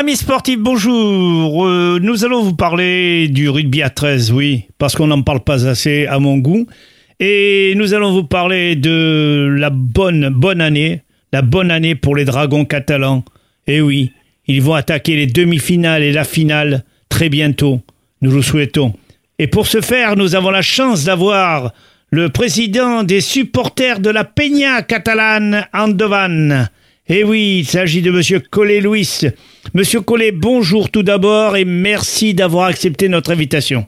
Amis sportifs, bonjour. Euh, nous allons vous parler du rugby à 13, oui, parce qu'on n'en parle pas assez à mon goût. Et nous allons vous parler de la bonne, bonne année, la bonne année pour les Dragons catalans. Et oui, ils vont attaquer les demi-finales et la finale très bientôt. Nous le souhaitons. Et pour ce faire, nous avons la chance d'avoir le président des supporters de la Peña catalane, Andovan. Eh oui, il s'agit de Monsieur Collet Louis. Monsieur Collet, bonjour tout d'abord et merci d'avoir accepté notre invitation.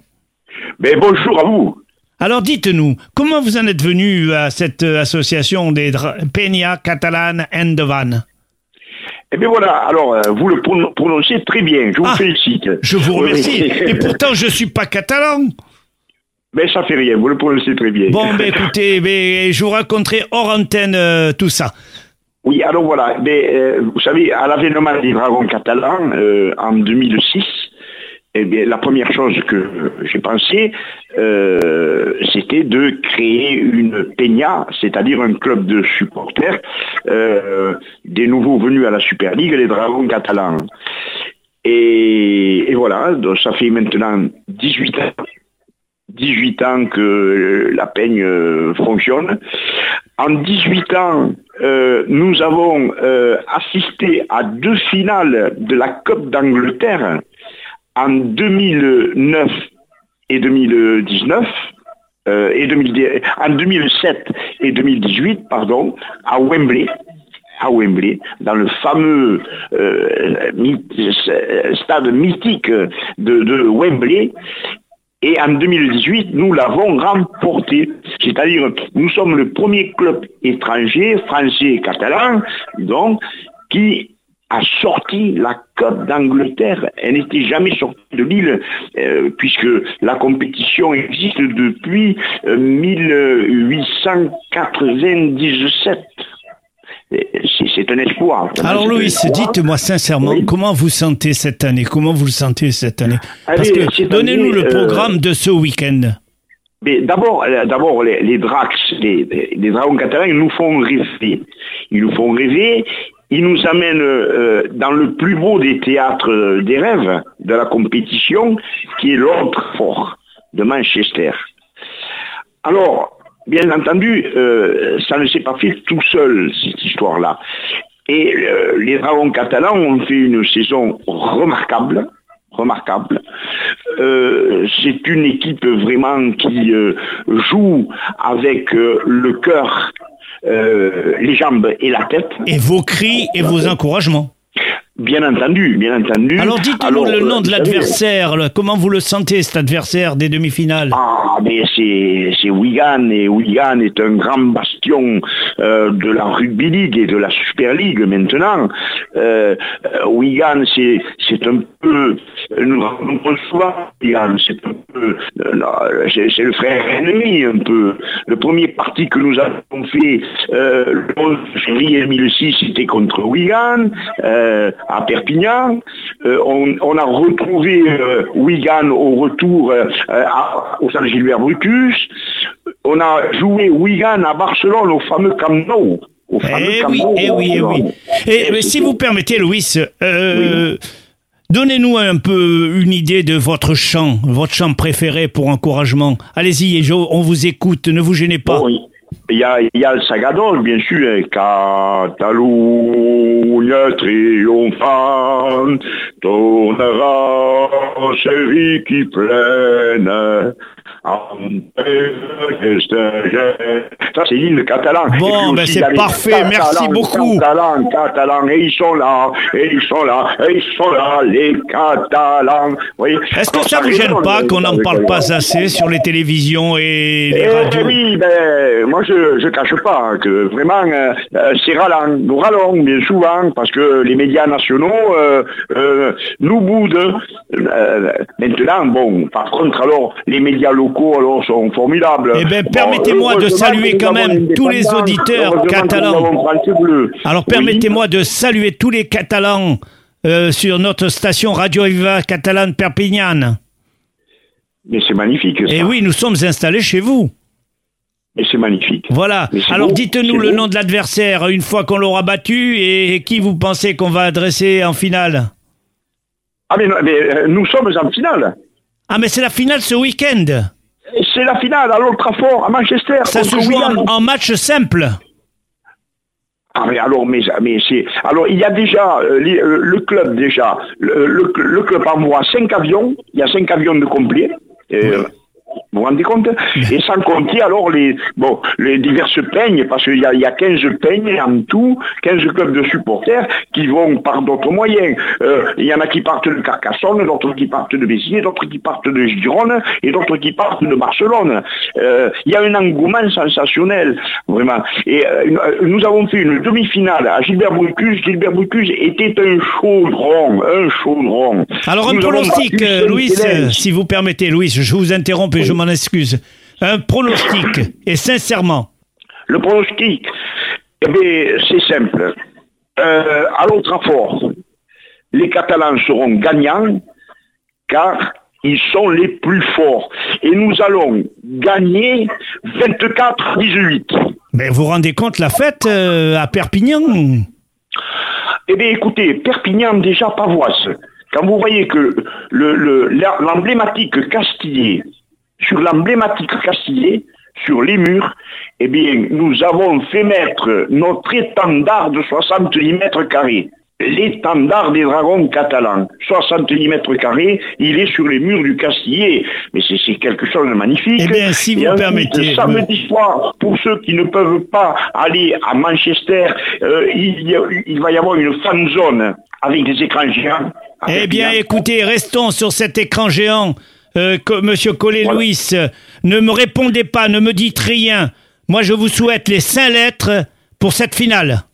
Mais bonjour à vous. Alors dites-nous, comment vous en êtes venu à cette association des Peña Catalane Andovan Eh bien voilà, alors euh, vous le pronon- prononcez très bien, je vous Ah, félicite. Je vous remercie. Et pourtant, je suis pas catalan. Mais ça fait rien, vous le prononcez très bien. Bon, ben écoutez, ben, je vous raconterai hors antenne euh, tout ça. Oui, alors voilà, mais, euh, vous savez, à l'avènement des Dragons catalans euh, en 2006, eh bien, la première chose que j'ai pensé, euh, c'était de créer une peña, c'est-à-dire un club de supporters des nouveaux venus à la Super League, les Dragons catalans. Et, et voilà, donc ça fait maintenant 18 ans 18 ans que euh, la peigne euh, fonctionne. En 18 ans, euh, nous avons assisté à deux finales de la Coupe d'Angleterre en 2009 et 2019. euh, et 2010 en 2007 et 2018, pardon, à Wembley, dans le fameux stade mythique de Wembley. Et en 2018, nous l'avons remporté. C'est-à-dire, nous sommes le premier club étranger, français et catalan, donc, qui a sorti la Coupe d'Angleterre. Elle n'était jamais sortie de l'île, euh, puisque la compétition existe depuis euh, 1897. Espoir. Alors Louis, dites-moi sincèrement, Oui. comment vous sentez cette année? Comment vous le sentez cette année? Allez, Parce que donnez-nous le euh, programme de ce week-end. Mais d'abord, euh, d'abord les, les Drax, les, dragons catalans, ils nous font rêver. Ils nous font rêver. Ils nous amènent euh, dans le plus beau des théâtres euh, des rêves de la compétition, qui est l'Ordre Fort de Manchester. Alors, bien entendu, euh, ça ne s'est pas fait tout seul, cette histoire-là. Et euh, les Dragons catalans ont fait une saison remarquable, remarquable. Euh, c'est une équipe vraiment qui euh, joue avec euh, le cœur, les jambes et la tête. Et vos cris et vos encouragements. Bien entendu, bien entendu. Alors dites-nous le euh, nom de l'adversaire. Comment vous le sentez cet adversaire des demi-finales? Ah, mais c'est c'est Wigan et Wigan est un grand bastion euh, de la Rugby League et de la Super League maintenant. Euh, Wigan, c'est c'est un peu, nous rencontrons souvent Wigan, c'est un peu, euh, c'est le frère ennemi un peu. Le premier parti que nous avons fait le 11 février 2006, c'était contre Wigan à Perpignan. Euh, on, on a retrouvé euh, Wigan au retour euh, à- au stade Gilbert Brutus. On a joué Wigan à Barcelone au fameux Camp Nou. Au fameux Eh Camp oui, Nou, eh oui, eh oui. Et si vous permettez, Louis, donnez-nous un peu une idée de votre chant, votre chant préféré pour encouragement. Allez-y, on vous écoute, ne vous gênez pas. Il y a, il y a le Sagador, bien sûr, hein. Catalunya triomphante, tournera vies qui pleine. Ça, c'est l'île catalan. Bon, ben, c'est parfait, Catalans, merci beaucoup. Catalans, Catalans, et ils sont là, et ils sont là, et ils sont là, les Catalans. Oui. Est-ce que ça vous gêne pas qu'on n'en parle pas assez sur les télévisions et les Eh radios oui, ben, moi je je cache pas que vraiment euh, euh, c'est ralent. Nous râlons bien souvent parce que les médias nationaux euh, euh, nous boudent. Maintenant, bon, par contre, alors les médias locaux alors sont formidables. Eh Bon, permettez-moi de saluer quand même tous les auditeurs catalans. Alors Oui. permettez-moi de saluer tous les Catalans sur notre station Radio Viva Catalane Perpignan. Mais c'est magnifique. Ça. Et oui, nous sommes installés chez vous. Mais c'est magnifique. Voilà. Alors dites-nous le beau. nom de l'adversaire une fois qu'on l'aura battu et qui vous pensez qu'on va adresser en finale Ah mais, mais, euh, nous sommes en finale. Ah, mais c'est la finale ce week-end. C'est la finale à l'Old Trafford, à Manchester. Ça se joue en, match simple. Ah mais alors, mais, mais c'est... Alors, il y a déjà, euh, les- euh, le club déjà, le, le- le club envoie cinq avions, il y a cinq avions de complet. euh, Vous vous rendez compte Et sans compter alors les bon les diverses peignes, parce qu'il y a, y a 15 peignes en tout, 15 clubs de supporters qui vont par d'autres moyens. Euh, il y en a qui partent de Carcassonne, d'autres qui partent de Béziers, d'autres qui partent de Gironne et d'autres qui partent de Barcelone. Euh, il y a un engouement sensationnel, vraiment. Et euh, nous avons fait une demi-finale à Gilbert Brucus. Gilbert Brucus était un chaudron, un chaudron. Alors, un pronostic, Louis, si vous permettez, Louis, je vous interromps et je m'en excuse. Un pronostic, et sincèrement. Le pronostic, eh bien, c'est simple. Euh, à l'autre Trafford, les Catalans seront gagnants car ils sont les plus forts. Et nous allons gagner 24-18. Mais vous vous rendez compte la fête euh, à Perpignan? Eh bien, écoutez, Perpignan déjà pavoise. Quand vous voyez que le- le- l'emblématique Castillet, sur l'emblématique Castillet, sur les murs, eh bien, nous avons fait mettre notre étendard de 70 mètres carrés. L'étendard des dragons catalans, 70 mètres carrés, il est sur les murs du Castillet. Mais c'est quelque chose de magnifique. Eh bien, si vous permettez, Samedi soir, pour ceux qui ne peuvent pas aller à Manchester, euh, il, a- il va y avoir une fan zone avec des écrans géants. Eh bien, écoutez, restons sur cet écran géant. Euh, Monsieur Collet-Louis, ne me répondez pas, ne me dites rien. Moi, je vous souhaite les cinq lettres pour cette finale.